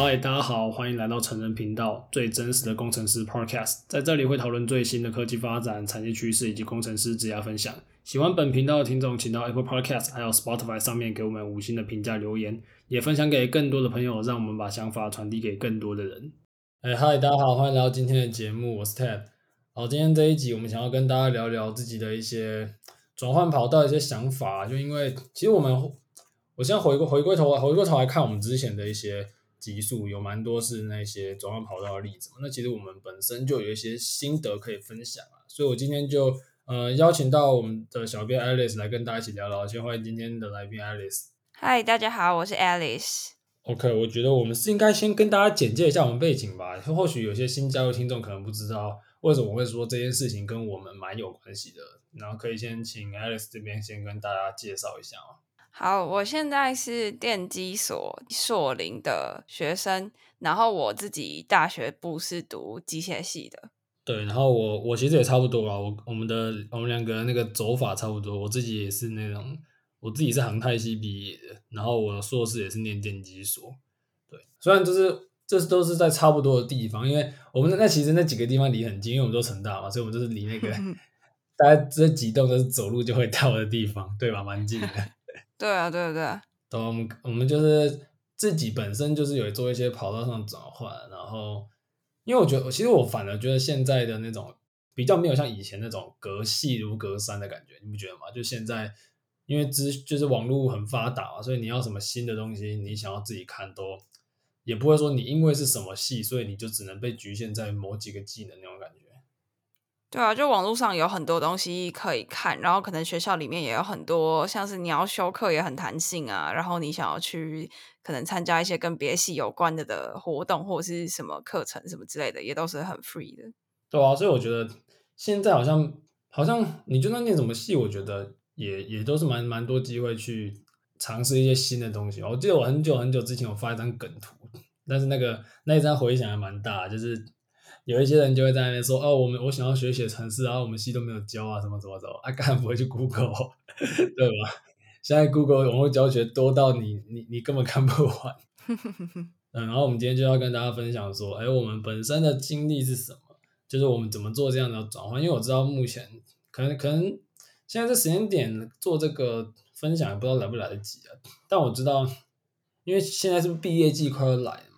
嗨，大家好，欢迎来到成人频道，最真实的工程师 Podcast，在这里会讨论最新的科技发展、产业趋势以及工程师职业分享。喜欢本频道的听众，请到 Apple Podcast 还有 Spotify 上面给我们五星的评价留言，也分享给更多的朋友，让我们把想法传递给更多的人。哎，嗨，大家好，欢迎来到今天的节目，我是 Ted。好，今天这一集我们想要跟大家聊聊自己的一些转换跑道的一些想法，就因为其实我们。我现在回过回过头来回过头来看我们之前的一些集数，有蛮多是那些转换跑道的例子嘛。那其实我们本身就有一些心得可以分享啊，所以我今天就呃邀请到我们的小编 Alice 来跟大家一起聊聊。先欢迎今天的来宾 Alice。嗨，大家好，我是 Alice。OK，我觉得我们是应该先跟大家简介一下我们背景吧。或许有些新加入听众可能不知道为什么我会说这件事情跟我们蛮有关系的，然后可以先请 Alice 这边先跟大家介绍一下啊。好，我现在是电机所硕林的学生，然后我自己大学部是读机械系的。对，然后我我其实也差不多啊，我我们的我们两个那个走法差不多，我自己也是那种，我自己是航太系毕业的，然后我的硕士也是念电机所。对，虽然就是这都是在差不多的地方，因为我们那其实那几个地方离很近，因为我们都成大嘛，所以我们就是离那个大家这几栋都是走路就会到的地方，对吧？蛮近的。对啊，对啊，对，对，我们我们就是自己本身就是有做一些跑道上转换，然后因为我觉得，其实我反而觉得现在的那种比较没有像以前那种隔戏如隔山的感觉，你不觉得吗？就现在因为资就是网络很发达嘛，所以你要什么新的东西，你想要自己看都也不会说你因为是什么系，所以你就只能被局限在某几个技能那种感觉。对啊，就网络上有很多东西可以看，然后可能学校里面也有很多，像是你要修课也很弹性啊，然后你想要去可能参加一些跟别系有关的的活动或者是什么课程什么之类的，也都是很 free 的。对啊，所以我觉得现在好像好像你就算念什么系，我觉得也也都是蛮蛮多机会去尝试一些新的东西。我记得我很久很久之前我发一张梗图，但是那个那一张回响还蛮大，就是。有一些人就会在那边说：“哦，我们我想要学写程式，然后我们系都没有教啊，什么怎么什么，啊，干嘛不会去 Google，对吧？现在 Google 网络教学多到你你你根本看不完。嗯，然后我们今天就要跟大家分享说，哎，我们本身的经历是什么？就是我们怎么做这样的转换？因为我知道目前可能可能现在这时间点做这个分享，也不知道来不来得及啊。但我知道，因为现在是毕业季快要来了。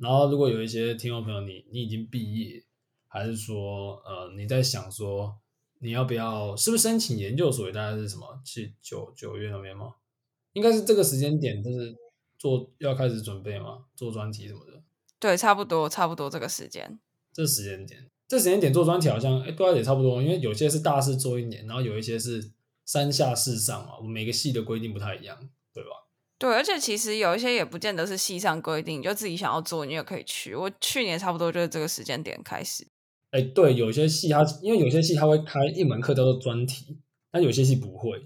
然后，如果有一些听众朋友，你你已经毕业，还是说，呃，你在想说，你要不要，是不是申请研究所？大概是什么？是九九月那边吗？应该是这个时间点，就是做要开始准备嘛？做专题什么的？对，差不多，差不多这个时间。这时间点，这时间点做专题好像，哎，对，也差不多，因为有些是大四做一年，然后有一些是三下四上嘛，我们每个系的规定不太一样，对而且其实有一些也不见得是系上规定，就自己想要做，你也可以去。我去年差不多就是这个时间点开始。哎，对，有些系它因为有些系它会开一门课叫做专题，但有些系不会，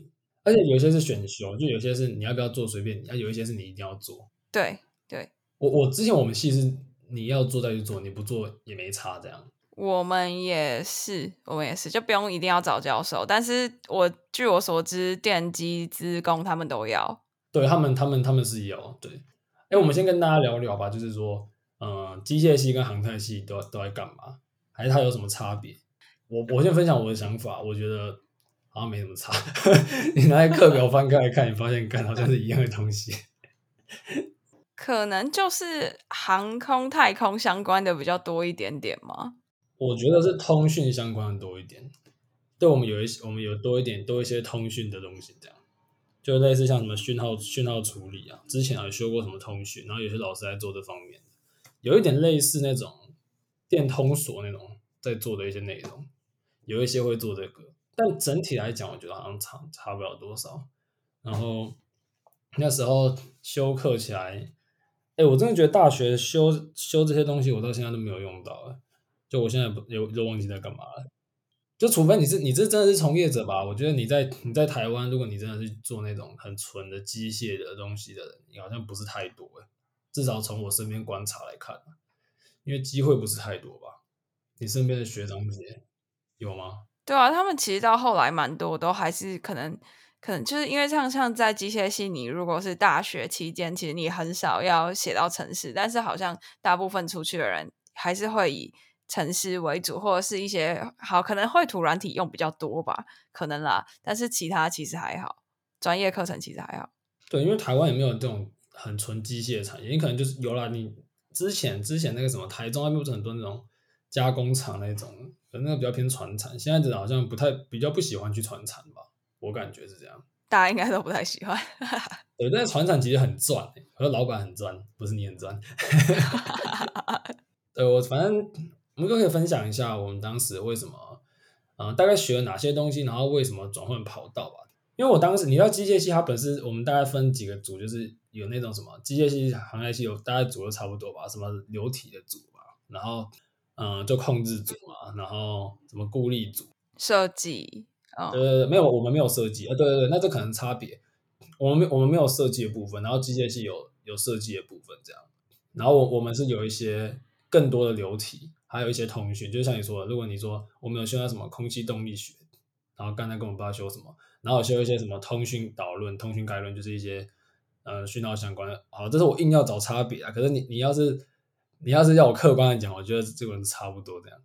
而且有些是选修，就有些是你要不要做随便你，啊，有一些是你一定要做。对对，我我之前我们系是你要做再去做，你不做也没差这样。我们也是，我们也是，就不用一定要找教授，但是我据我所知，电机资工他们都要。对他们，他们他们是有对，哎，我们先跟大家聊聊吧，就是说，嗯，机械系跟航太系都都在干嘛？还是它有什么差别？我我先分享我的想法，我觉得好像没什么差。你拿课表翻开来看，你发现干好像是一样的东西。可能就是航空太空相关的比较多一点点吗？我觉得是通讯相关的多一点。对，我们有一些，我们有多一点多一些通讯的东西这样。就类似像什么讯号讯号处理啊，之前还修过什么通讯，然后有些老师在做这方面，有一点类似那种电通所那种在做的一些内容，有一些会做这个，但整体来讲，我觉得好像差差不了多少。然后那时候修课起来，哎，我真的觉得大学修修这些东西，我到现在都没有用到，就我现在不有都忘记在干嘛了。就除非你是你这真的是从业者吧，我觉得你在你在台湾，如果你真的是做那种很纯的机械的东西的人，你好像不是太多诶，至少从我身边观察来看，因为机会不是太多吧？你身边的学长姐有吗？对啊，他们其实到后来蛮多都还是可能可能就是因为像像在机械系，你如果是大学期间，其实你很少要写到程式，但是好像大部分出去的人还是会以程式为主，或者是一些好可能绘图软体用比较多吧，可能啦。但是其他其实还好，专业课程其实还好。对，因为台湾也没有这种很纯机械的产业，你可能就是有了你之前之前那个什么台中那边不是很多那种加工厂那种，可能那个比较偏传产，现在的好像不太比较不喜欢去传产吧，我感觉是这样。大家应该都不太喜欢。对，但是传产其实很赚，我说老板很赚，不是你很赚。对，我反正。我们都可以分享一下我们当时为什么，嗯、呃，大概学了哪些东西，然后为什么转换跑道吧。因为我当时，你知道机械系它本身，我们大概分几个组，就是有那种什么机械系、航太系有大概组的差不多吧，什么流体的组吧，然后嗯、呃，就控制组嘛，然后什么固力组、设计，呃、哦，没有，我们没有设计，啊，对对对，那这可能差别，我们没我们没有设计的部分，然后机械系有有设计的部分这样，然后我我们是有一些更多的流体。还有一些通讯，就像你说的，如果你说我们有修到什么空气动力学，然后刚才跟我们不知道修什么，然后修一些什么通讯导论、通讯概论，就是一些呃讯号相关的。好，这是我硬要找差别啊。可是你你要是你要是要我客观的讲，我觉得这个人差不多这样。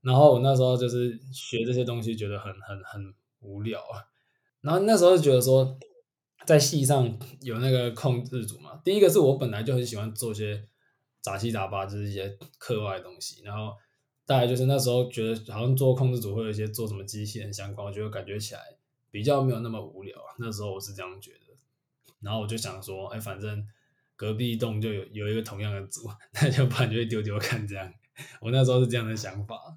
然后我那时候就是学这些东西，觉得很很很无聊啊。然后那时候就觉得说，在系上有那个控制组嘛，第一个是我本来就很喜欢做些。杂七杂八就是一些课外的东西，然后大概就是那时候觉得好像做控制组会有一些做什么机器人相关，我觉得感觉起来比较没有那么无聊。那时候我是这样觉得，然后我就想说，哎，反正隔壁栋就有有一个同样的组，那就不然就会丢丢看这样。我那时候是这样的想法，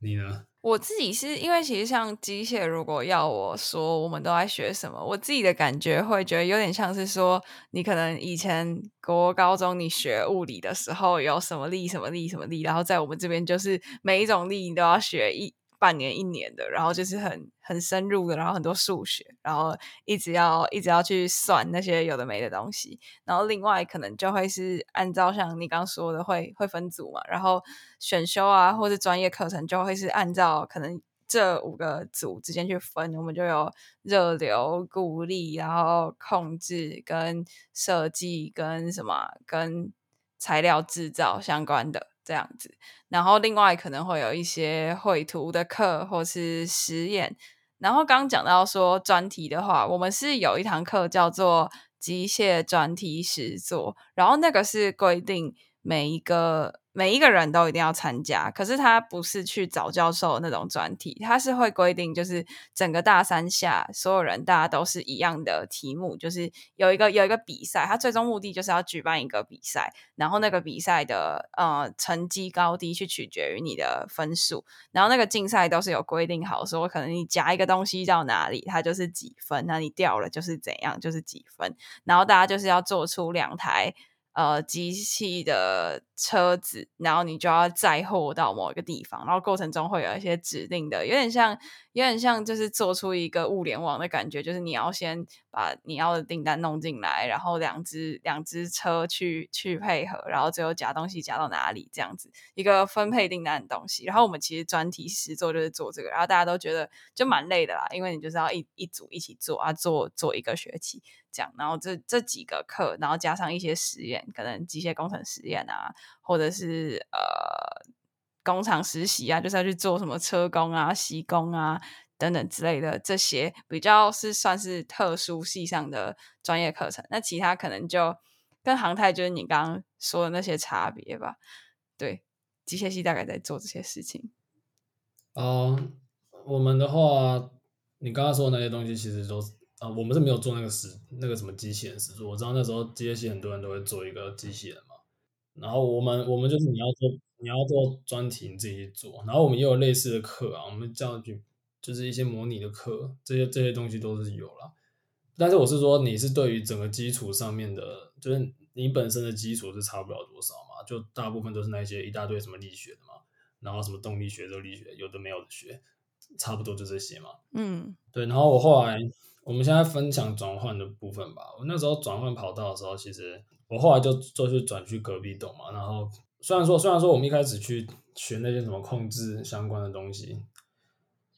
你呢？我自己是因为其实像机械，如果要我说我们都在学什么，我自己的感觉会觉得有点像是说，你可能以前国高中你学物理的时候有什么力什么力什么力，然后在我们这边就是每一种力你都要学一。半年一年的，然后就是很很深入的，然后很多数学，然后一直要一直要去算那些有的没的东西，然后另外可能就会是按照像你刚说的会会分组嘛，然后选修啊或者专业课程就会是按照可能这五个组之间去分，我们就有热流、固力，然后控制跟设计跟什么跟材料制造相关的。这样子，然后另外可能会有一些绘图的课或是实验。然后刚讲到说专题的话，我们是有一堂课叫做机械专题实作，然后那个是规定每一个。每一个人都一定要参加，可是他不是去找教授那种专题，他是会规定，就是整个大三下所有人大家都是一样的题目，就是有一个有一个比赛，他最终目的就是要举办一个比赛，然后那个比赛的呃成绩高低去取决于你的分数，然后那个竞赛都是有规定好，说可能你夹一个东西到哪里，它就是几分，那你掉了就是怎样，就是几分，然后大家就是要做出两台。呃，机器的车子，然后你就要载货到某一个地方，然后过程中会有一些指定的，有点像，有点像，就是做出一个物联网的感觉，就是你要先把你要的订单弄进来，然后两只两只车去去配合，然后最后夹东西夹到哪里，这样子一个分配订单的东西。然后我们其实专题实做就是做这个，然后大家都觉得就蛮累的啦，因为你就是要一一组一起做啊，做做一个学期。这样，然后这这几个课，然后加上一些实验，可能机械工程实验啊，或者是呃工厂实习啊，就是要去做什么车工啊、銑工啊等等之类的，这些比较是算是特殊系上的专业课程。那其他可能就跟航太就是你刚刚说的那些差别吧。对，机械系大概在做这些事情。啊，我们的话，你刚刚说的那些东西，其实都。啊，我们是没有做那个实那个什么机器人实作。我知道那时候机械系很多人都会做一个机器人嘛。然后我们我们就是你要做你要做专题，你自己做。然后我们也有类似的课啊，我们这样去就是一些模拟的课，这些这些东西都是有了。但是我是说，你是对于整个基础上面的，就是你本身的基础是差不了多少嘛。就大部分都是那些一大堆什么力学的嘛，然后什么动力学、热力学，有的没有的学，差不多就这些嘛。嗯，对。然后我后来。我们现在分享转换的部分吧。我那时候转换跑道的时候，其实我后来就就去转去隔壁栋嘛。然后虽然说虽然说我们一开始去学那些什么控制相关的东西，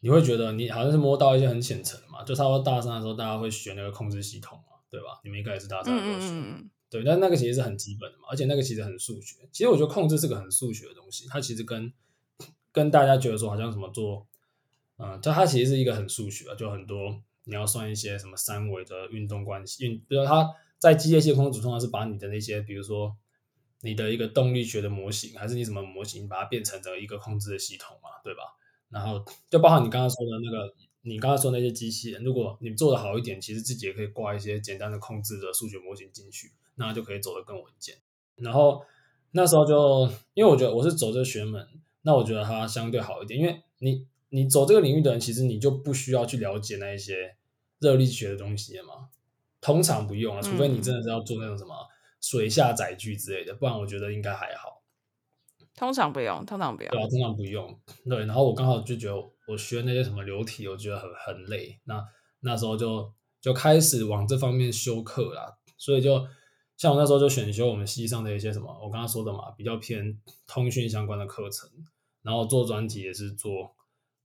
你会觉得你好像是摸到一些很浅层的嘛。就差不多大三的时候，大家会学那个控制系统嘛，对吧？你们应该也是大三的时候学，嗯、对。但那个其实是很基本的嘛，而且那个其实很数学。其实我觉得控制是个很数学的东西，它其实跟跟大家觉得说好像什么做，嗯，就它其实是一个很数学，就很多你要算一些什么三维的运动关系，运，比如它在机械系控制组通常是把你的那些，比如说你的一个动力学的模型，还是你什么模型，把它变成的一个控制的系统嘛，对吧？然后就包含你刚刚说的那个。你刚刚说那些机器人，如果你做的好一点，其实自己也可以挂一些简单的控制的数学模型进去，那就可以走得更稳健。然后那时候就，因为我觉得我是走这学门，那我觉得它相对好一点，因为你你走这个领域的人，其实你就不需要去了解那一些热力学的东西嘛，通常不用啊，除非你真的是要做那种什么水下载具之类的，不然我觉得应该还好。通常不用，通常不用。对啊，通常不用。对，然后我刚好就觉得我学那些什么流体，我觉得很很累。那那时候就就开始往这方面修课啦。所以就像我那时候就选修我们系上的一些什么，我刚刚说的嘛，比较偏通讯相关的课程。然后做专题也是做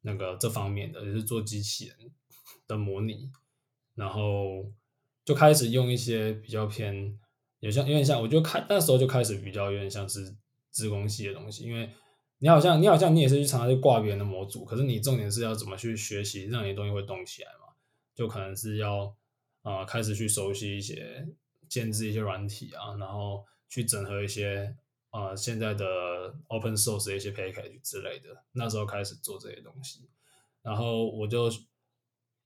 那个这方面的，也是做机器人的模拟。然后就开始用一些比较偏，有像有点像，我就开那时候就开始比较有点像是。资工系的东西，因为你好像你好像你也是去常常去挂别人的模组，可是你重点是要怎么去学习，让你的东西会动起来嘛？就可能是要啊、开始去熟悉一些建制一些软体啊，然后去整合一些啊、呃、现在的 open source 的一些 package 之类的。那时候开始做这些东西，然后我就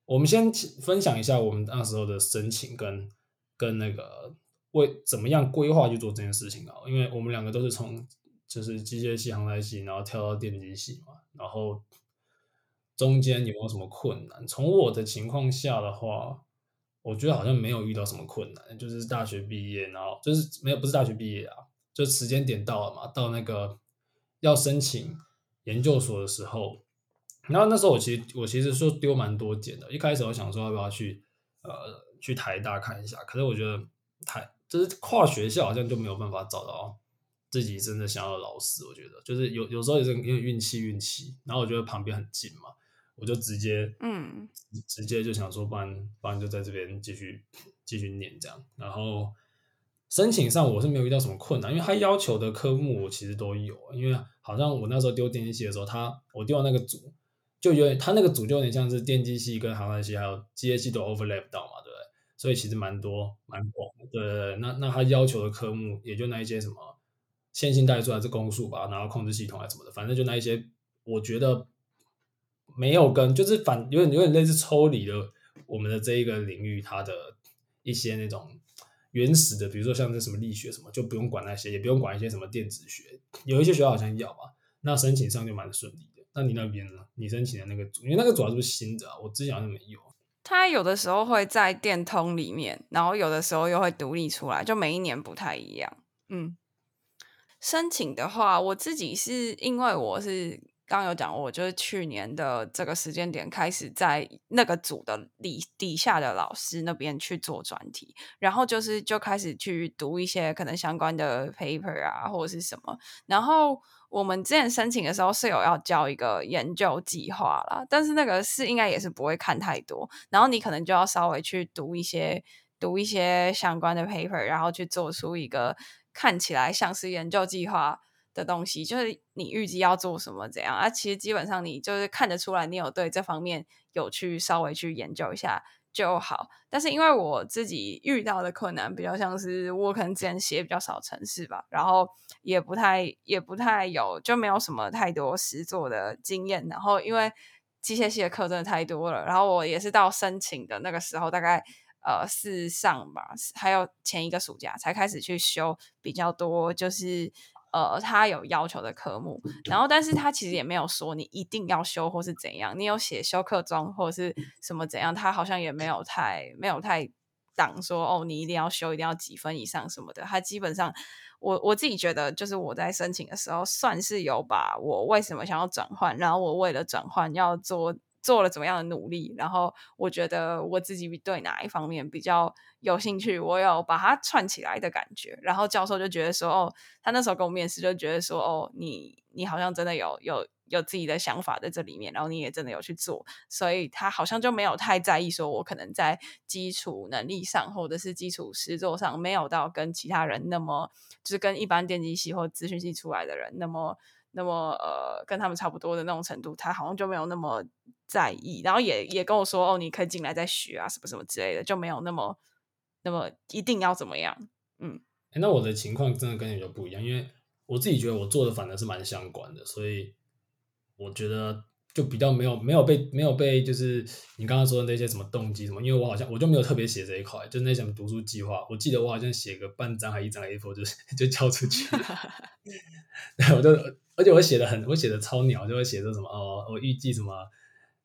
我们先分享一下我们那时候的申请跟跟那个为怎么样规划去做这件事情啊，因为我们两个都是从。就是机械系、航太系，然后跳到电机系嘛，然后中间有没有什么困难？从我的情况下的话，我觉得好像没有遇到什么困难，就是大学毕业，然后就是没有不是大学毕业啊，就时间点到了嘛，到那个要申请研究所的时候，然后那时候我其实我其实说丢蛮多简的，一开始我想说要不要去呃去台大看一下，可是我觉得台就是跨学校好像就没有办法找到。自己真的想要的老师，我觉得就是有有时候也是因为运气运气，然后我觉得旁边很近嘛，我就直接嗯，直接就想说，不然不然就在这边继续继续念这样。然后申请上我是没有遇到什么困难，因为他要求的科目我其实都有，因为好像我那时候丢电机系的时候，他我丢的那个组就有点，他那个组就有点像是电机系跟航太系还有机械系都 overlap 到嘛，对不对？所以其实蛮多蛮广的，对对对。那那他要求的科目也就那一些什么。线性代数还是公数吧，然后控制系统还是什么的，反正就那一些，我觉得没有跟就是反有点有点类似抽离了我们的这一个领域，它的一些那种原始的，比如说像是什么力学什么，就不用管那些，也不用管一些什么电子学，有一些学校好像要吧，那申请上就蛮顺利的。那你那边呢？你申请的那个组，因为那个主要是不是新的啊？我之前好像没有。它有的时候会在电通里面，然后有的时候又会独立出来，就每一年不太一样。嗯。申请的话，我自己是因为我是刚有讲，我就是去年的这个时间点开始在那个组的底底下的老师那边去做专题，然后就是就开始去读一些可能相关的 paper 啊或者是什么。然后我们之前申请的时候是有要交一个研究计划啦，但是那个是应该也是不会看太多，然后你可能就要稍微去读一些读一些相关的 paper，然后去做出一个。看起来像是研究计划的东西，就是你预计要做什么怎样啊？其实基本上你就是看得出来，你有对这方面有去稍微去研究一下就好。但是因为我自己遇到的困难比较像是我可能之前写比较少程式吧，然后也不太也不太有就没有什么太多实作的经验。然后因为机械系的课真的太多了，然后我也是到申请的那个时候大概。呃，四上吧，还有前一个暑假才开始去修比较多，就是呃，他有要求的科目。然后，但是他其实也没有说你一定要修或是怎样，你有写修课中或者是什么怎样，他好像也没有太没有太挡说哦，你一定要修，一定要几分以上什么的。他基本上，我我自己觉得，就是我在申请的时候，算是有把我为什么想要转换，然后我为了转换要做做了怎么样的努力，然后我觉得我自己对哪一方面比较有兴趣，我有把它串起来的感觉。然后教授就觉得说，哦，他那时候跟我面试就觉得说，哦，你你好像真的有有有自己的想法在这里面，然后你也真的有去做，所以他好像就没有太在意说我可能在基础能力上或者是基础实作上没有到跟其他人那么，就是跟一般电机系或资讯系出来的人那么。那么呃，跟他们差不多的那种程度，他好像就没有那么在意，然后也也跟我说，哦，你可以进来再学啊，什么什么之类的，就没有那么那么一定要怎么样，嗯。欸，那我的情况真的跟你就不一样，因为我自己觉得我做的反而是蛮相关的，所以我觉得。就比较没有没有被没有被就是你刚刚说的那些什么动机什么，因为我好像我就没有特别写这一块，就那什么读书计划，我记得我好像写个半张还一张 A4 就 就交出去了 对，我就而且我写的很我写的超鸟，就会写说什么哦，我预计什么，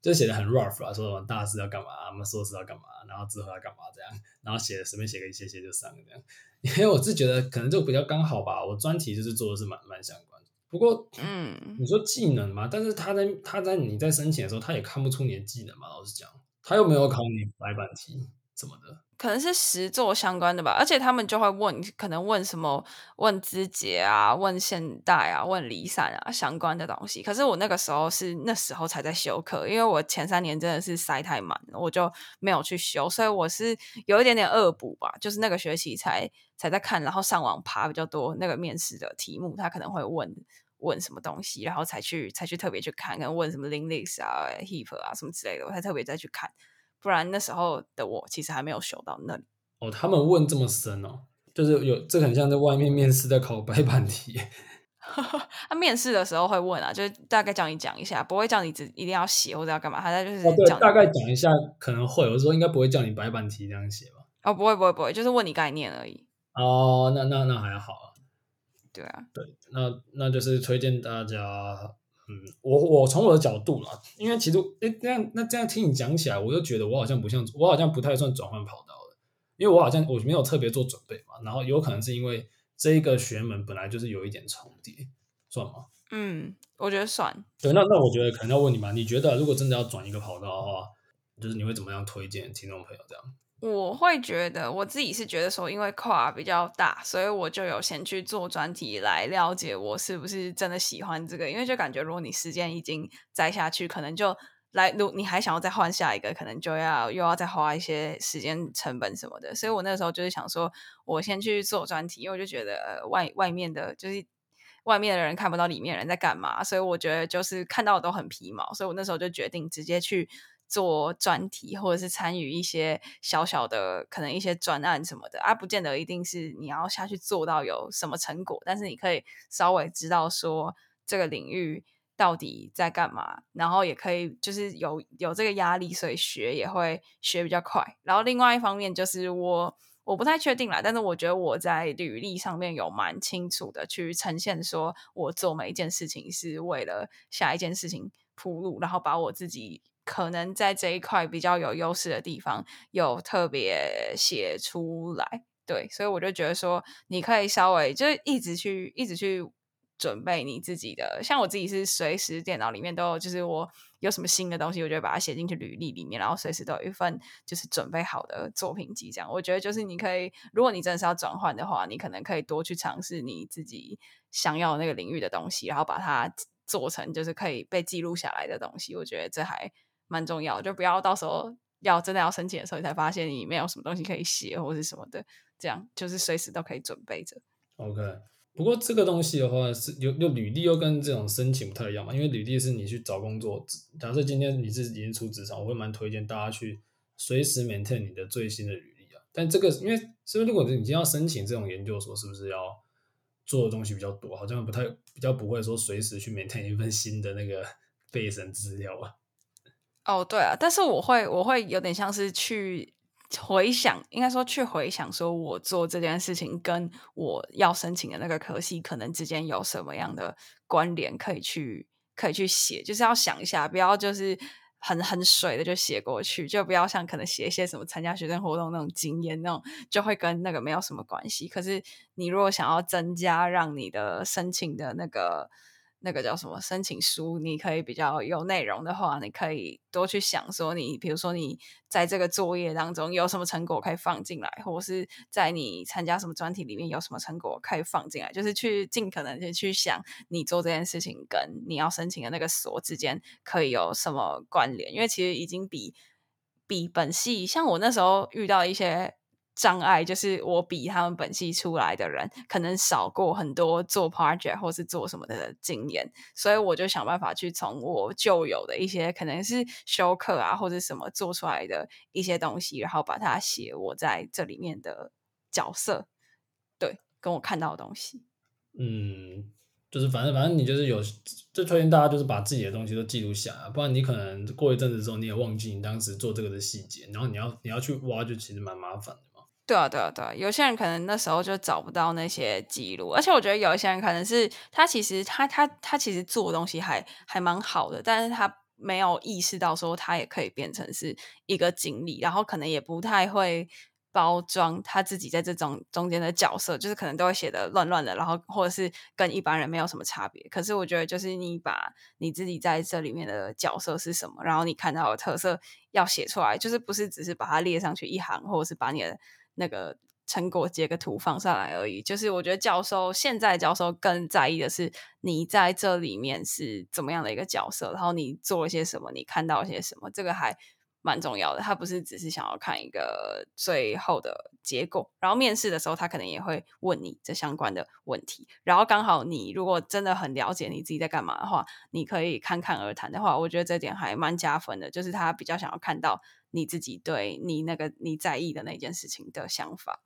就写的很 rough 啊，说什么大事要干嘛，什么硕士要干嘛，然后之后要干嘛这样，然后写随便写个一些些就上这样，因为我是觉得可能就比较刚好吧，我专题就是做的是蛮蛮相关。不过，嗯，你说技能嘛，但是他在他在你在申请的时候，他也看不出你的技能嘛。老实讲，他又没有考你白板题什么的，可能是实作相关的吧。而且他们就会问，可能问什么，问资捷啊，问现代啊，问离散啊相关的东西。可是我那个时候是那时候才在修课，因为我前三年真的是塞太满了，我就没有去修，所以我是有一点点恶补吧，就是那个学期才才在看，然后上网爬比较多那个面试的题目，他可能会问。问什么东西，然后才去才去特别去看，跟问什么 Linux 啊、Heap 啊什么之类的，我才特别再去看。不然那时候的我其实还没有修到那里。哦，他们问这么深哦，就是有这很像在外面面试在考白板题。他面试的时候会问啊，就是大概叫你讲一下，不会叫你只一定要写或者要干嘛。他在就是哦，对，大概讲一下可能会，我说应该不会叫你白板题这样写吧？哦，不会不会不会，就是问你概念而已。哦，那那那还好啊。对啊，对，那那就是推荐大家，嗯，我我从我的角度啦，因为其实，诶，这样那这样听你讲起来，我就觉得我好像不像，我好像不太算转换跑道的，因为我好像我没有特别做准备嘛，然后有可能是因为这一个学门本来就是有一点重叠，算吗？嗯，我觉得算。对，那那我觉得可能要问你嘛，你觉得如果真的要转一个跑道的话，就是你会怎么样推荐听众朋友这样？我会觉得，我自己是觉得说，因为跨比较大，所以我就有先去做专题来了解我是不是真的喜欢这个。因为就感觉，如果你时间已经栽下去，可能就来，如你还想要再换下一个，可能就要又要再花一些时间成本什么的。所以我那时候就是想说，我先去做专题，因为我就觉得外外面的，就是外面的人看不到里面人在干嘛，所以我觉得就是看到都很皮毛。所以我那时候就决定直接去。做专题，或者是参与一些小小的可能一些专案什么的啊，不见得一定是你要下去做到有什么成果，但是你可以稍微知道说这个领域到底在干嘛，然后也可以就是有有这个压力，所以学也会学比较快。然后另外一方面就是我我不太确定啦，但是我觉得我在履历上面有蛮清楚的去呈现，说我做每一件事情是为了下一件事情铺路，然后把我自己。可能在这一块比较有优势的地方，有特别写出来，对，所以我就觉得说，你可以稍微就一直去，一直去准备你自己的。像我自己是随时电脑里面都有，就是我有什么新的东西，我就把它写进去履历里面，然后随时都有一份就是准备好的作品集。这样，我觉得就是你可以，如果你真的是要转换的话，你可能可以多去尝试你自己想要那个领域的东西，然后把它做成就是可以被记录下来的东西。我觉得这还。蛮重要，就不要到时候要真的要申请的时候，你才发现你没有什么东西可以写或是什么的，这样就是随时都可以准备着。OK，不过这个东西的话是有有履历又跟这种申请不太一样嘛，因为履历是你去找工作，假设今天你是已经出职场，我会蛮推荐大家去随时 maintain 你的最新的履历啊。但这个因为是不是如果你今天要申请这种研究所，是不是要做的东西比较多？好像不太比较不会说随时去 maintain 一份新的那个 备审资料啊。哦，对啊，但是我会，我会有点像是去回想，应该说去回想，说我做这件事情跟我要申请的那个科系可能之间有什么样的关联，可以去可以去写，就是要想一下，不要就是很很水的就写过去，就不要像可能写一些什么参加学生活动那种经验那种，就会跟那个没有什么关系。可是你如果想要增加让你的申请的那个。那个叫什么申请书，你可以比较有内容的话，你可以多去想说你，你比如说你在这个作业当中有什么成果可以放进来，或者是在你参加什么专题里面有什么成果可以放进来，就是去尽可能的去想你做这件事情跟你要申请的那个所之间可以有什么关联，因为其实已经比比本系，像我那时候遇到一些。障碍就是我比他们本系出来的人可能少过很多做 project 或是做什么的经验，所以我就想办法去从我旧有的一些可能是修课啊或者什么做出来的一些东西，然后把它写我在这里面的角色，对，跟我看到的东西。嗯，就是反正反正你就是有，就推荐大家就是把自己的东西都记录下来，不然你可能过一阵子之后你也忘记你当时做这个的细节，然后你要你要去挖，就其实蛮麻烦。对啊，对啊，对啊，有些人可能那时候就找不到那些记录，而且我觉得有一些人可能是他其实他他他其实做的东西还还蛮好的，但是他没有意识到说他也可以变成是一个经历，然后可能也不太会包装他自己在这种中间的角色，就是可能都会写的乱乱的，然后或者是跟一般人没有什么差别。可是我觉得就是你把你自己在这里面的角色是什么，然后你看到的特色要写出来，就是不是只是把它列上去一行，或者是把你的。那个成果截个图放上来而已，就是我觉得教授现在教授更在意的是你在这里面是怎么样的一个角色，然后你做了些什么，你看到了些什么，这个还蛮重要的。他不是只是想要看一个最后的结果，然后面试的时候他可能也会问你这相关的问题，然后刚好你如果真的很了解你自己在干嘛的话，你可以侃侃而谈的话，我觉得这点还蛮加分的，就是他比较想要看到。你自己对你那个你在意的那件事情的想法，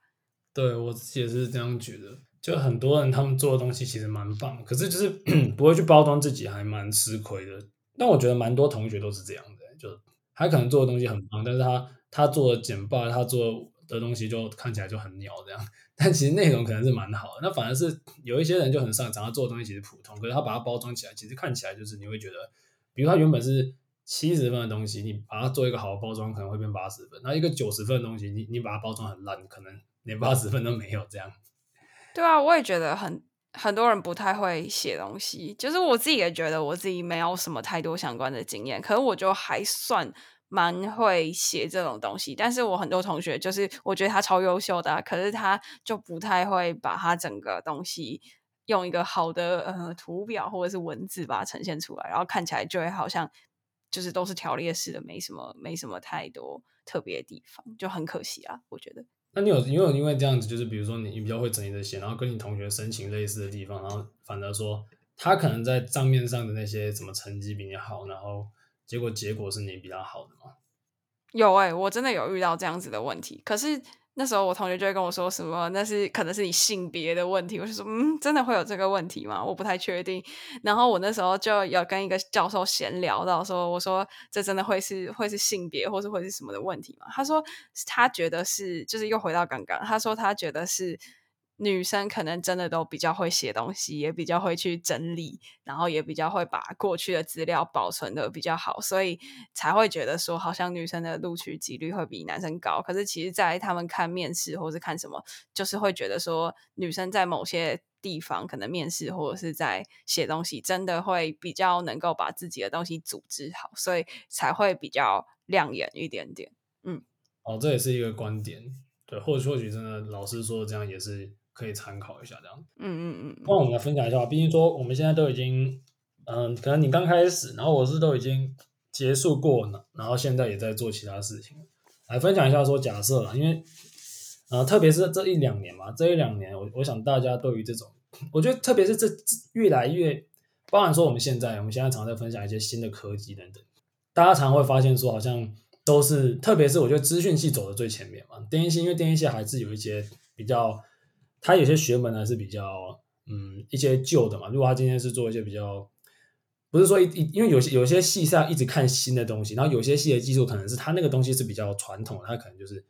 对我自己也是这样觉得。就很多人他们做的东西其实蛮棒，可是就是 不会去包装自己，还蛮吃亏的。但我觉得蛮多同学都是这样的，就他可能做的东西很棒，但是他他做的简报，他做的东西就看起来就很鸟这样。但其实内容可能是蛮好的。那反而是有一些人就很擅长，他做的东西其实普通，可是他把它包装起来，其实看起来就是你会觉得，比如他原本是。七十分的东西，你把它做一个好的包装，可能会变八十分。那一个九十分的东西，你你把它包装很烂，可能连八十分都没有。这样，对啊，我也觉得很很多人不太会写东西。就是我自己也觉得我自己没有什么太多相关的经验，可是我就还算蛮会写这种东西。但是我很多同学，就是我觉得他超优秀的，可是他就不太会把他整个东西用一个好的呃图表或者是文字把它呈现出来，然后看起来就会好像。就是都是条列式的，没什么没什么太多特别的地方，就很可惜啊，我觉得。那你有因为因为这样子，就是比如说你比较会整理这些，然后跟你同学申请类似的地方，然后反而说他可能在账面上的那些什么成绩比你好，然后结果结果是你比较好的吗？有哎、欸，我真的有遇到这样子的问题，可是。那时候我同学就会跟我说什么，那是可能是你性别的问题。我就说，嗯，真的会有这个问题吗？我不太确定。然后我那时候就有跟一个教授闲聊到说，我说这真的会是会是性别，或是会是什么的问题吗？他说他觉得是，就是又回到刚刚，他说他觉得是。女生可能真的都比较会写东西，也比较会去整理，然后也比较会把过去的资料保存的比较好，所以才会觉得说好像女生的录取几率会比男生高。可是其实，在他们看面试或是看什么，就是会觉得说女生在某些地方可能面试或者是在写东西，真的会比较能够把自己的东西组织好，所以才会比较亮眼一点点。嗯，哦，这也是一个观点，对，或许或许真的老师说的这样也是。可以参考一下这样，嗯嗯嗯。那我们来分享一下，毕竟说我们现在都已经，嗯，可能你刚开始，然后我是都已经结束过了，然后现在也在做其他事情，来分享一下说假设啦，因为，呃，特别是这一两年嘛，这一两年，我我想大家对于这种，我觉得特别是这越来越，包含说我们现在，我们现在常在分享一些新的科技等等，大家常会发现说好像都是，特别是我觉得资讯系走的最前面嘛，电信，因为电信系还是有一些比较。他有些学门呢是比较，嗯，一些旧的嘛。如果他今天是做一些比较，不是说一一，因为有些有些系是要一直看新的东西，然后有些系的技术可能是他那个东西是比较传统的，他可能就是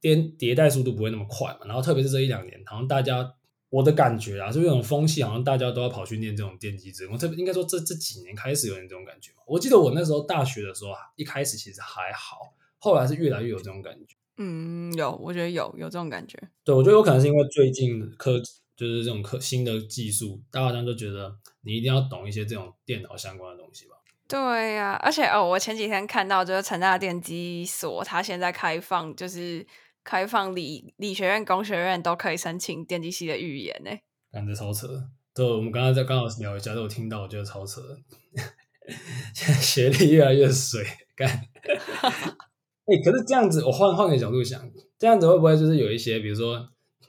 迭迭代速度不会那么快嘛。然后特别是这一两年，好像大家我的感觉啊，就这种风气，好像大家都要跑去念这种电机职工。特别应该说这这几年开始有点这种感觉嘛。我记得我那时候大学的时候啊，一开始其实还好，后来是越来越有这种感觉。嗯，有，我觉得有有这种感觉。对，我觉得有可能是因为最近科就是这种科新的技术，大家好像都觉得你一定要懂一些这种电脑相关的东西吧？对呀、啊，而且哦，我前几天看到就是成大电机所，它现在开放，就是开放理理学院、工学院都可以申请电机系的预研呢。感觉超扯，对，我们刚刚在刚好聊一下，都有听到，我觉得超扯。现在学历越来越水，干。哎、可是这样子，我换换个角度想，这样子会不会就是有一些，比如说。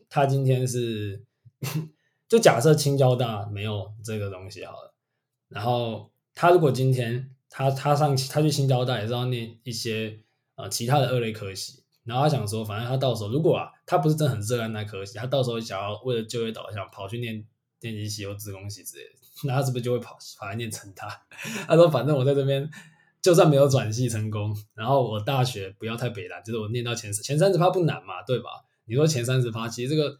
他今天是，就假设清交大没有这个东西好了，然后他如果今天他他上他去清交大也是要念一些呃其他的二类科系，然后他想说，反正他到时候如果啊他不是真的很热爱那科系，他到时候想要为了就业导向跑去念电机系或资工系之类的，那他是不是就会跑跑来念成他？他说反正我在这边就算没有转系成功，然后我大学不要太北烂，就是我念到前前三十趴不难嘛，对吧？你说前三十趴，其实这个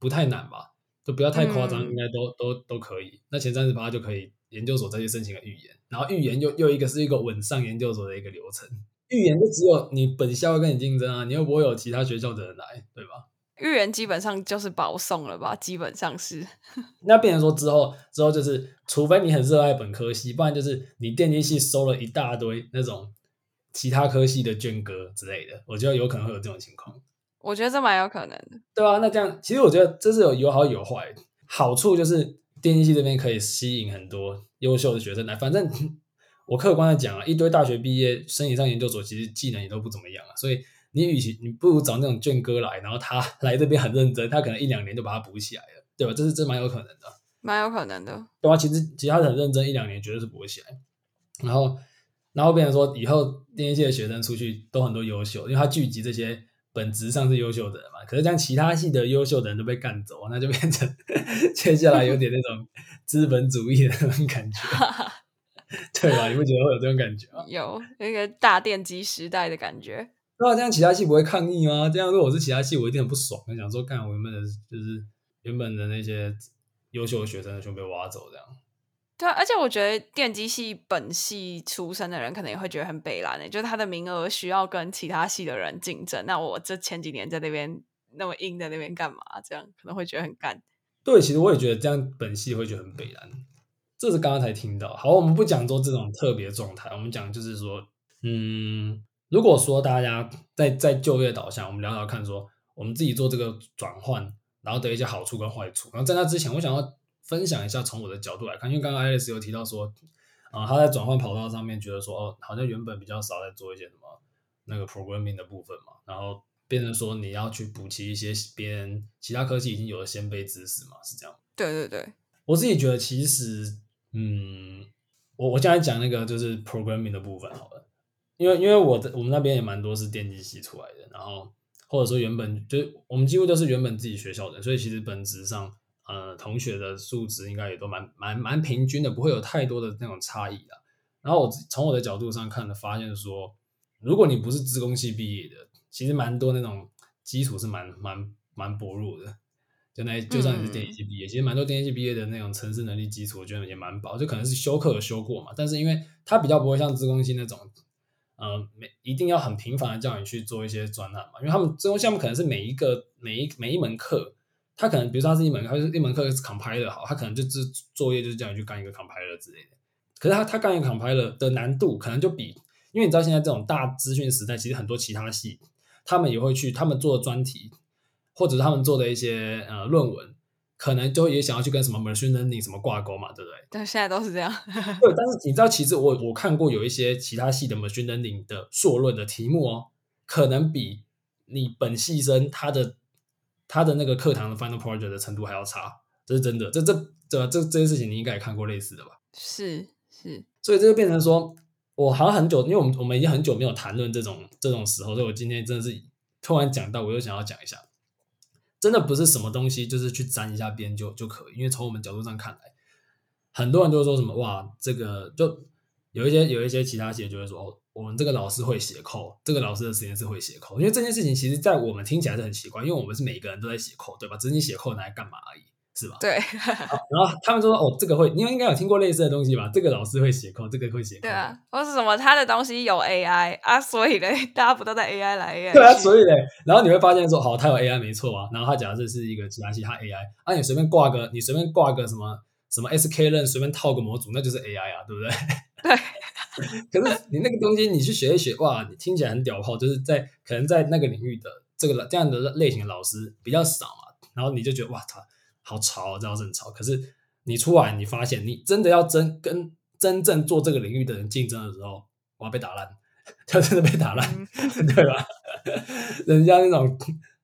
不太难吧？就不要太夸张，应该都、嗯、都都可以。那前三十趴就可以研究所再去申请个预研，然后预研又又一个是一个稳上研究所的一个流程。预研就只有你本校会跟你竞争啊，你又不会有其他学校的人来，对吧？预研基本上就是保送了吧？基本上是。那变成说之后之后就是，除非你很热爱本科系，不然就是你电机系收了一大堆那种其他科系的卷哥之类的，我觉得有可能会有这种情况。我觉得这蛮有可能的，对啊，那这样其实我觉得这是有有好有坏。好处就是电机系这边可以吸引很多优秀的学生来。反正我客观的讲啊，一堆大学毕业申请上研究所，其实技能也都不怎么样啊。所以你与其你不如找那种卷哥来，然后他 来这边很认真，他可能一两年就把它补起来了，对吧？这是这蛮有可能的，蛮有可能的。对啊，其实其实他很认真，一两年绝对是补起来。然后然后变成说以后电机系的学生出去都很多优秀，因为他聚集这些。本质上是优秀的人嘛，可是这样其他系的优秀的人都被干走，那就变成接下来有点那种资本主义的那种感觉，对吧？你不觉得会有这种感觉吗？有那个大电机时代的感觉。那这样其他系不会抗议吗？这样如果我是其他系，我一定很不爽，很想说干我原本的，就是原本的那些优秀的学生全被挖走这样。对啊，而且我觉得电机系本系出身的人可能也会觉得很北烂诶，就是他的名额需要跟其他系的人竞争。那我这前几年在那边那么硬在那边干嘛？这样可能会觉得很干。对，其实我也觉得这样本系会觉得很悲蓝。这是刚刚才听到。好，我们不讲做这种特别状态，我们讲就是说，嗯，如果说大家在在就业导向，我们聊聊看，说我们自己做这个转换，然后的一些好处跟坏处。然后在那之前，我想要。分享一下从我的角度来看，因为刚刚 Alice 有提到说，啊、呃，他在转换跑道上面觉得说，哦，好像原本比较少在做一些什么那个 programming 的部分嘛，然后变成说你要去补齐一些别人其他科技已经有的先辈知识嘛，是这样。对对对，我自己觉得其实，嗯，我我现在讲那个就是 programming 的部分好了，因为因为我的我们那边也蛮多是电机系出来的，然后或者说原本就我们几乎都是原本自己学校的，所以其实本质上。呃，同学的素质应该也都蛮蛮蛮平均的，不会有太多的那种差异的。然后我从我的角度上看的，发现说，如果你不是自工系毕业的，其实蛮多那种基础是蛮蛮蛮薄弱的。就那就算你是电机系毕业，嗯、其实蛮多电机系毕业的那种城市能力基础，我觉得也蛮薄，就可能是修课有修过嘛。但是因为它比较不会像自工系那种，呃，每一定要很频繁的叫你去做一些专案嘛，因为他们资工项目可能是每一个每一每一门课。他可能，比如说他是一门，他是一门课是 compiler 好，他可能就是作业就是叫你去干一个 compiler 之类的。可是他他干一个 compiler 的难度可能就比，因为你知道现在这种大资讯时代，其实很多其他系他们也会去，他们做专题或者是他们做的一些呃论文，可能就也想要去跟什么 machine learning 什么挂钩嘛，对不对？但，现在都是这样。对，但是你知道，其实我我看过有一些其他系的 machine learning 的硕论的题目哦，可能比你本系生他的。他的那个课堂的 final project 的程度还要差，这是真的。这这这这这件事情你应该也看过类似的吧？是是，所以这就变成说，我好像很久，因为我们我们已经很久没有谈论这种这种时候，所以我今天真的是突然讲到，我又想要讲一下，真的不是什么东西就是去沾一下边就就可以，因为从我们角度上看来，很多人都说什么哇，这个就有一些有一些其他企业就会说哦。我们这个老师会写扣这个老师的实验室会写扣因为这件事情其实，在我们听起来是很奇怪，因为我们是每个人都在写扣对吧？只是你写扣拿来干嘛而已。是吧？对。然后他们说哦，这个会，你们应该有听过类似的东西吧？这个老师会写 code，这个会写 code。对啊，或是什么他的东西有 AI 啊，所以嘞，大家不都在 AI 来 AI？对啊，所以嘞，然后你会发现说，好，他有 AI 没错啊。然后他假设是一个其他其他 AI，啊，你随便挂个，你随便挂个什么什么 sklearn，随便套个模组，那就是 AI 啊，对不对？对。可是你那个东西你去学一学，哇，你听起来很屌炮，就是在可能在那个领域的这个这样的类型的老师比较少嘛，然后你就觉得哇，他好潮啊，这样是很潮。可是你出来，你发现你真的要真跟真正做这个领域的人竞争的时候，我要被打烂，就真的被打烂，嗯、对吧？人家那种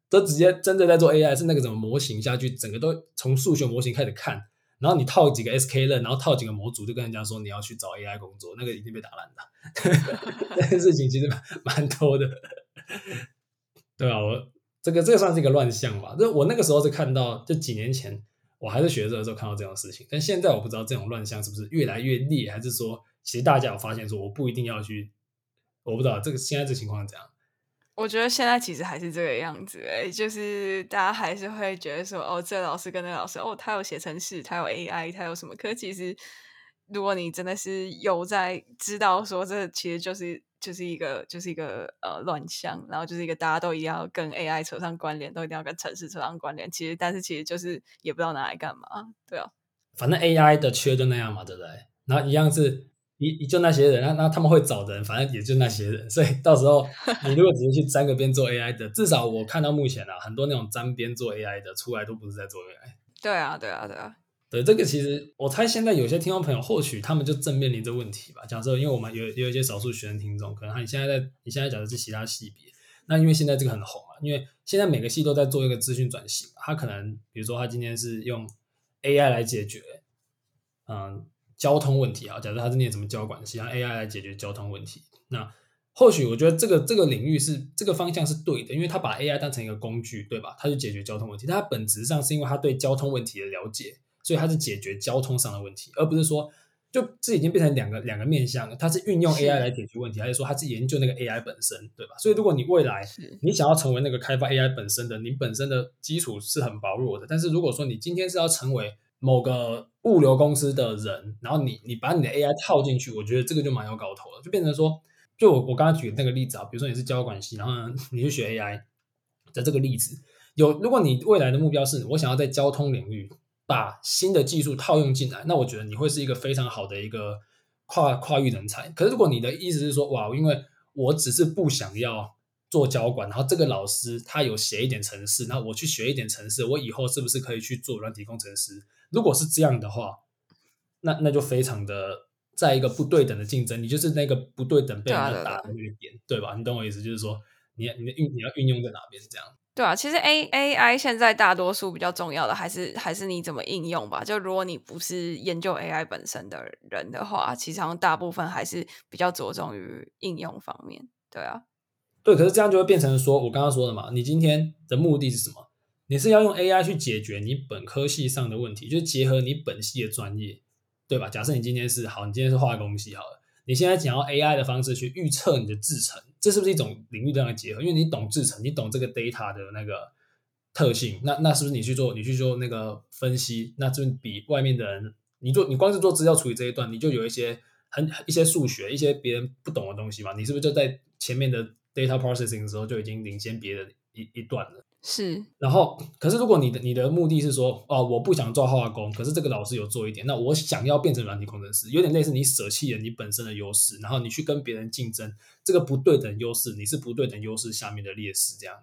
都直接真的在做 AI，是那个什么模型下去，整个都从数学模型开始看。然后你套几个 sklearn，然后套几个模组，就跟人家说你要去找 AI 工作，那个一定被打烂的。这件事情其实蛮蛮多的，对啊，我这个这个算是一个乱象吧。就我那个时候是看到，就几年前我还是学生的时候看到这种事情，但现在我不知道这种乱象是不是越来越烈，还是说其实大家有发现说我不一定要去，我不知道这个现在这情况是怎样。我觉得现在其实还是这个样子，哎，就是大家还是会觉得说，哦，这老师跟那老师，哦，他有写程式，他有 AI，他有什么？可其实，如果你真的是有在知道说，这其实就是就是一个就是一个呃乱象，然后就是一个大家都一定要跟 AI 扯上关联，都一定要跟城市扯上关联。其实，但是其实就是也不知道拿来干嘛，对啊。反正 AI 的缺就那样嘛，对不对？然后一样是。一就那些人，那那他们会找人，反正也就那些人，所以到时候 你如果只是去沾个边做 AI 的，至少我看到目前啊，很多那种沾边做 AI 的出来都不是在做 AI。对啊，对啊，对啊。这个其实我猜现在有些听众朋友或许他们就正面临这问题吧。假设因为我们有有一些少数学生听众，可能他你现在在你现在讲的是其他系别，那因为现在这个很红啊，因为现在每个系都在做一个资讯转型，他可能比如说他今天是用 AI 来解决，嗯。交通问题啊，假设他是念什么交管系，让 AI 来解决交通问题，那或许我觉得这个这个领域是这个方向是对的，因为他把 AI 当成一个工具，对吧？他去解决交通问题，但他本质上是因为他对交通问题的了解，所以它是解决交通上的问题，而不是说就这已经变成两个两个面向了。它是运用 AI 来解决问题，还是说它是研究那个 AI 本身，对吧？所以如果你未来你想要成为那个开发 AI 本身的，你本身的基础是很薄弱的，但是如果说你今天是要成为某个物流公司的人，然后你你把你的 AI 套进去，我觉得这个就蛮有搞头了，就变成说，就我我刚刚举的那个例子啊，比如说你是交管系，然后呢你去学 AI 的这个例子，有如果你未来的目标是我想要在交通领域把新的技术套用进来，那我觉得你会是一个非常好的一个跨跨域人才。可是如果你的意思是说，哇，因为我只是不想要做交管，然后这个老师他有写一点程式，那我去学一点程式，我以后是不是可以去做软体工程师？如果是这样的话，那那就非常的在一个不对等的竞争，你就是那个不对等被人家打的那个点，对，吧？你懂我意思，就是说你你的运你要运用在哪边这样？对啊，其实 A A I 现在大多数比较重要的还是还是你怎么应用吧。就如果你不是研究 A I 本身的人的话，其实大部分还是比较着重于应用方面。对啊，对，可是这样就会变成说我刚刚说的嘛，你今天的目的是什么？你是要用 AI 去解决你本科系上的问题，就是结合你本系的专业，对吧？假设你今天是好，你今天是化工系好了，你现在想要 AI 的方式去预测你的制程，这是不是一种领域这样的结合？因为你懂制程，你懂这个 data 的那个特性，那那是不是你去做，你去做那个分析，那就比外面的人，你做你光是做资料处理这一段，你就有一些很一些数学，一些别人不懂的东西嘛？你是不是就在前面的 data processing 的时候就已经领先别人一一段了？是，然后，可是如果你的你的目的是说，哦，我不想做化工，可是这个老师有做一点，那我想要变成软体工程师，有点类似你舍弃了你本身的优势，然后你去跟别人竞争，这个不对等优势，你是不对等优势下面的劣势，这样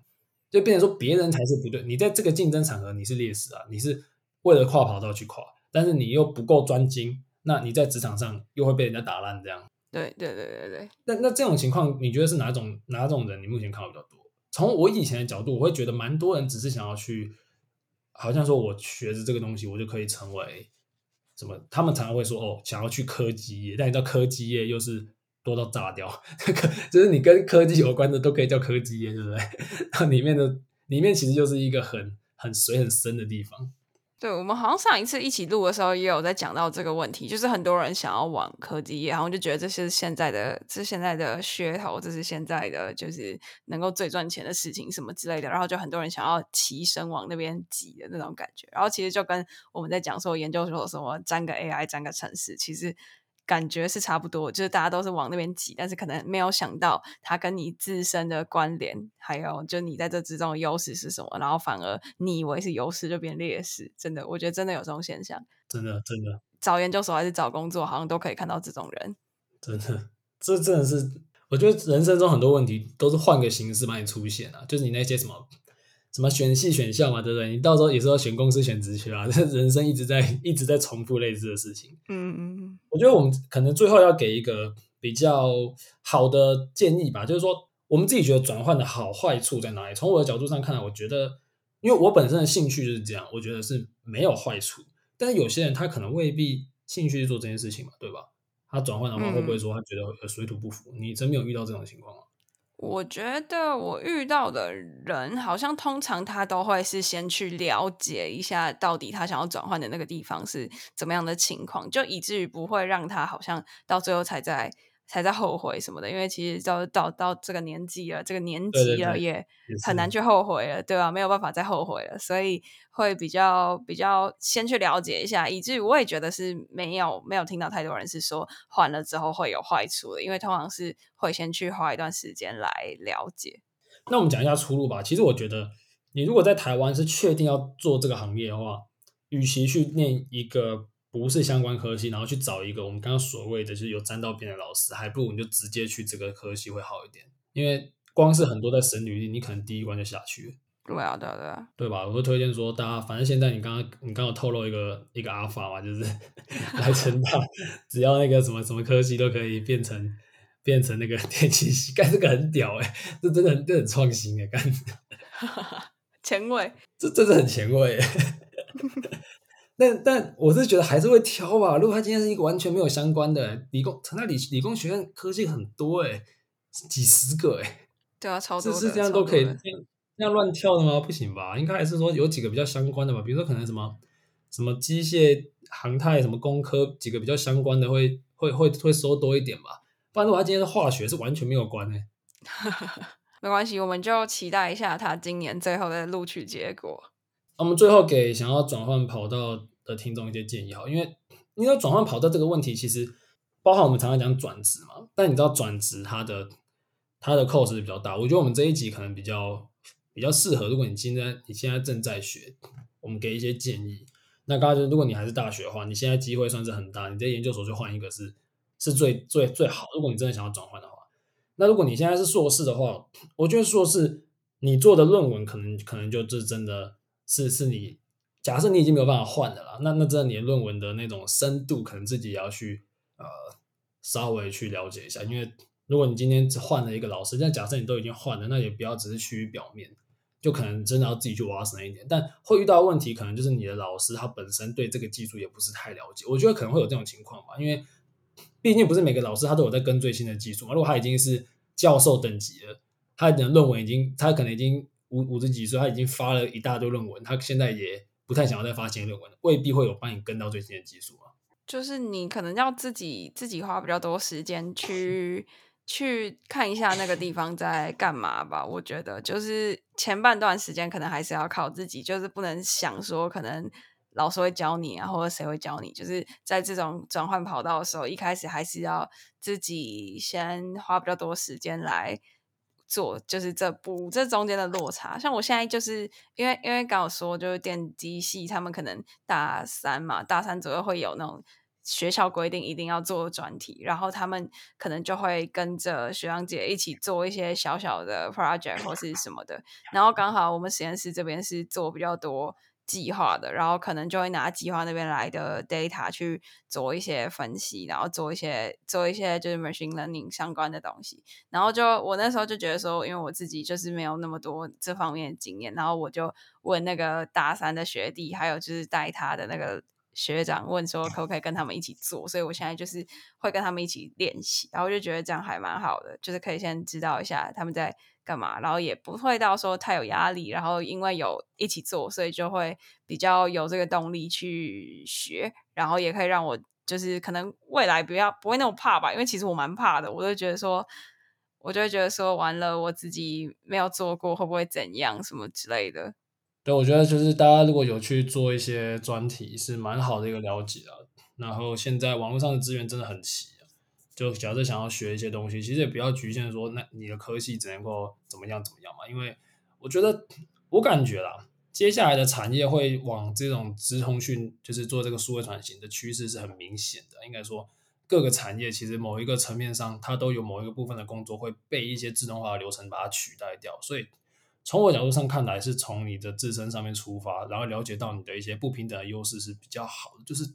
就变成说别人才是不对，你在这个竞争场合你是劣势啊，你是为了跨跑道去跨，但是你又不够专精，那你在职场上又会被人家打烂，这样。对对对对对，那那这种情况，你觉得是哪种哪种人？你目前看到比较多？从我以前的角度，我会觉得蛮多人只是想要去，好像说我学着这个东西，我就可以成为什么？他们常常会说哦，想要去科技业，但你知道科技业又是多到炸掉，就是你跟科技有关的都可以叫科技业，对不对？那里面的里面其实就是一个很很水很深的地方。对，我们好像上一次一起录的时候，也有在讲到这个问题，就是很多人想要往科技业，然后就觉得这是现在的，这是现在的噱头，这是现在的就是能够最赚钱的事情什么之类的，然后就很多人想要齐声往那边挤的那种感觉，然后其实就跟我们在讲说研究所什么沾个 AI 沾个城市，其实。感觉是差不多，就是大家都是往那边挤，但是可能没有想到它跟你自身的关联，还有就你在这之中的优势是什么，然后反而你以为是优势就变劣势，真的，我觉得真的有这种现象，真的真的，找研究所还是找工作，好像都可以看到这种人，真的，这真的是，我觉得人生中很多问题都是换个形式帮你出现啊，就是你那些什么。什么选系选校嘛，对不对？你到时候也是要选公司选职缺啊，这人生一直在一直在重复类似的事情。嗯嗯嗯，我觉得我们可能最后要给一个比较好的建议吧，就是说我们自己觉得转换的好坏处在哪里？从我的角度上看来，我觉得，因为我本身的兴趣就是这样，我觉得是没有坏处。但是有些人他可能未必兴趣去做这件事情嘛，对吧？他转换的话，会不会说他觉得水土不服？嗯、你真没有遇到这种情况吗？我觉得我遇到的人，好像通常他都会是先去了解一下，到底他想要转换的那个地方是怎么样的情况，就以至于不会让他好像到最后才在。才在后悔什么的，因为其实到到到这个年纪了，这个年纪了也很难去后悔了，对吧？没有办法再后悔了，所以会比较比较先去了解一下，以至于我也觉得是没有没有听到太多人是说换了之后会有坏处的，因为通常是会先去花一段时间来了解。那我们讲一下出路吧。其实我觉得，你如果在台湾是确定要做这个行业的话，与其去念一个。不是相关科系，然后去找一个我们刚刚所谓的就是有沾到边的老师，还不如你就直接去这个科系会好一点。因为光是很多在审履历，你可能第一关就下去了。对啊，对啊，对啊，对吧？我会推荐说，大家反正现在你刚刚你刚刚有透露一个一个阿法嘛，就是 来成大，只要那个什么什么科系都可以变成变成那个电气系，干这个很屌哎、欸，这真的很这很创新哎、欸，干 前卫，这真是很前卫、欸。但但我是觉得还是会挑吧。如果他今天是一个完全没有相关的理工，成大理理工学院科技很多诶、欸、几十个诶、欸、对啊，超多的。是是这样都可以这样这样乱跳的吗？不行吧？应该还是说有几个比较相关的吧。比如说可能什么什么机械、航太、什么工科几个比较相关的会会会会收多一点吧。不然的话，他今天的化学是完全没有关诶、欸、没关系，我们就期待一下他今年最后的录取结果。我们最后给想要转换跑道的听众一些建议哈，因为你知道转换跑道这个问题，其实包含我们常常讲转职嘛，但你知道转职它的它的 cost 比较大，我觉得我们这一集可能比较比较适合，如果你现在你现在正在学，我们给一些建议。那刚刚就如果你还是大学的话，你现在机会算是很大，你在研究所就换一个是是最最最好。如果你真的想要转换的话，那如果你现在是硕士的话，我觉得硕士你做的论文可能可能就是真的。是是你假设你已经没有办法换的了，那那这你的论文的那种深度，可能自己也要去呃稍微去了解一下。因为如果你今天只换了一个老师，但假设你都已经换了，那也不要只是趋于表面，就可能真的要自己去挖深一点。但会遇到问题，可能就是你的老师他本身对这个技术也不是太了解。我觉得可能会有这种情况吧，因为毕竟不是每个老师他都有在跟最新的技术嘛。如果他已经是教授等级了，他的论文已经他可能已经。五五十几岁，他已经发了一大堆论文，他现在也不太想要再发新论文了，未必会有帮你跟到最新的技术啊。就是你可能要自己自己花比较多时间去去看一下那个地方在干嘛吧。我觉得就是前半段时间可能还是要靠自己，就是不能想说可能老师会教你啊，或者谁会教你。就是在这种转换跑道的时候，一开始还是要自己先花比较多时间来。做就是这补这中间的落差，像我现在就是因为因为刚好说就是电机系，他们可能大三嘛，大三左右会有那种学校规定一定要做专题，然后他们可能就会跟着学长姐一起做一些小小的 project 或是什么的，然后刚好我们实验室这边是做比较多。计划的，然后可能就会拿计划那边来的 data 去做一些分析，然后做一些做一些就是 machine learning 相关的东西。然后就我那时候就觉得说，因为我自己就是没有那么多这方面的经验，然后我就问那个大三的学弟，还有就是带他的那个学长，问说可不可以跟他们一起做。所以我现在就是会跟他们一起练习，然后就觉得这样还蛮好的，就是可以先知道一下他们在干嘛，然后也不会到说太有压力，然后因为有一起做，所以就会比较有这个动力去学，然后也可以让我就是可能未来不要不会那么怕吧，因为其实我蛮怕的，我就觉得说，我就会觉得说完了我自己没有做过会不会怎样什么之类的。对，我觉得就是大家如果有去做一些专题，是蛮好的一个了解啊。然后现在网络上的资源真的很齐，就假设想要学一些东西，其实也不要局限说，那你的科系只能够怎么样怎么样嘛。因为我觉得，我感觉啦，接下来的产业会往这种直通讯，就是做这个数位转型的趋势是很明显的。应该说，各个产业其实某一个层面上，它都有某一个部分的工作会被一些自动化的流程把它取代掉，所以。从我角度上看来，是从你的自身上面出发，然后了解到你的一些不平等的优势是比较好的，就是，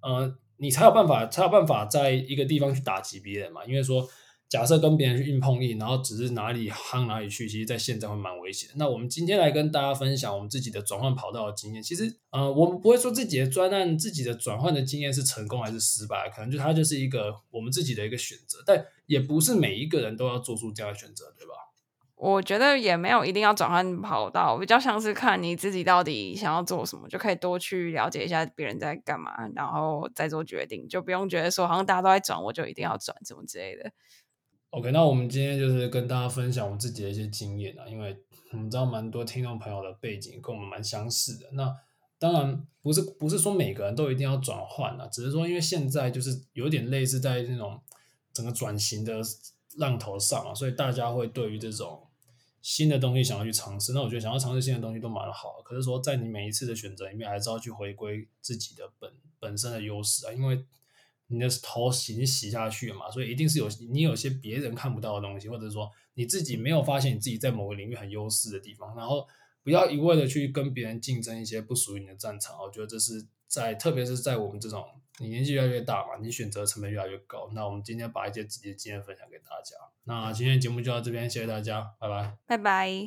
呃，你才有办法才有办法在一个地方去打击别人嘛。因为说，假设跟别人去硬碰硬，然后只是哪里夯哪里去，其实在现在会蛮危险。那我们今天来跟大家分享我们自己的转换跑道的经验。其实，呃，我们不会说自己的专案、自己的转换的经验是成功还是失败，可能就它就是一个我们自己的一个选择，但也不是每一个人都要做出这样的选择，对吧？我觉得也没有一定要转换跑道，比较像是看你自己到底想要做什么，就可以多去了解一下别人在干嘛，然后再做决定，就不用觉得说好像大家都在转，我就一定要转什么之类的。OK，那我们今天就是跟大家分享我自己的一些经验啊，因为我们知道蛮多听众朋友的背景跟我们蛮相似的。那当然不是不是说每个人都一定要转换啊，只是说因为现在就是有点类似在那种整个转型的浪头上啊，所以大家会对于这种。新的东西想要去尝试，那我觉得想要尝试新的东西都蛮好。可是说，在你每一次的选择里面，还是要去回归自己的本本身的优势啊，因为你的头已经洗下去嘛，所以一定是有你有些别人看不到的东西，或者说你自己没有发现你自己在某个领域很优势的地方，然后不要一味的去跟别人竞争一些不属于你的战场。我觉得这是在，特别是在我们这种你年纪越来越大嘛，你选择成本越来越高。那我们今天把一些自己的经验分享给大家。那今天的节目就到这边，谢谢大家，拜拜，拜拜。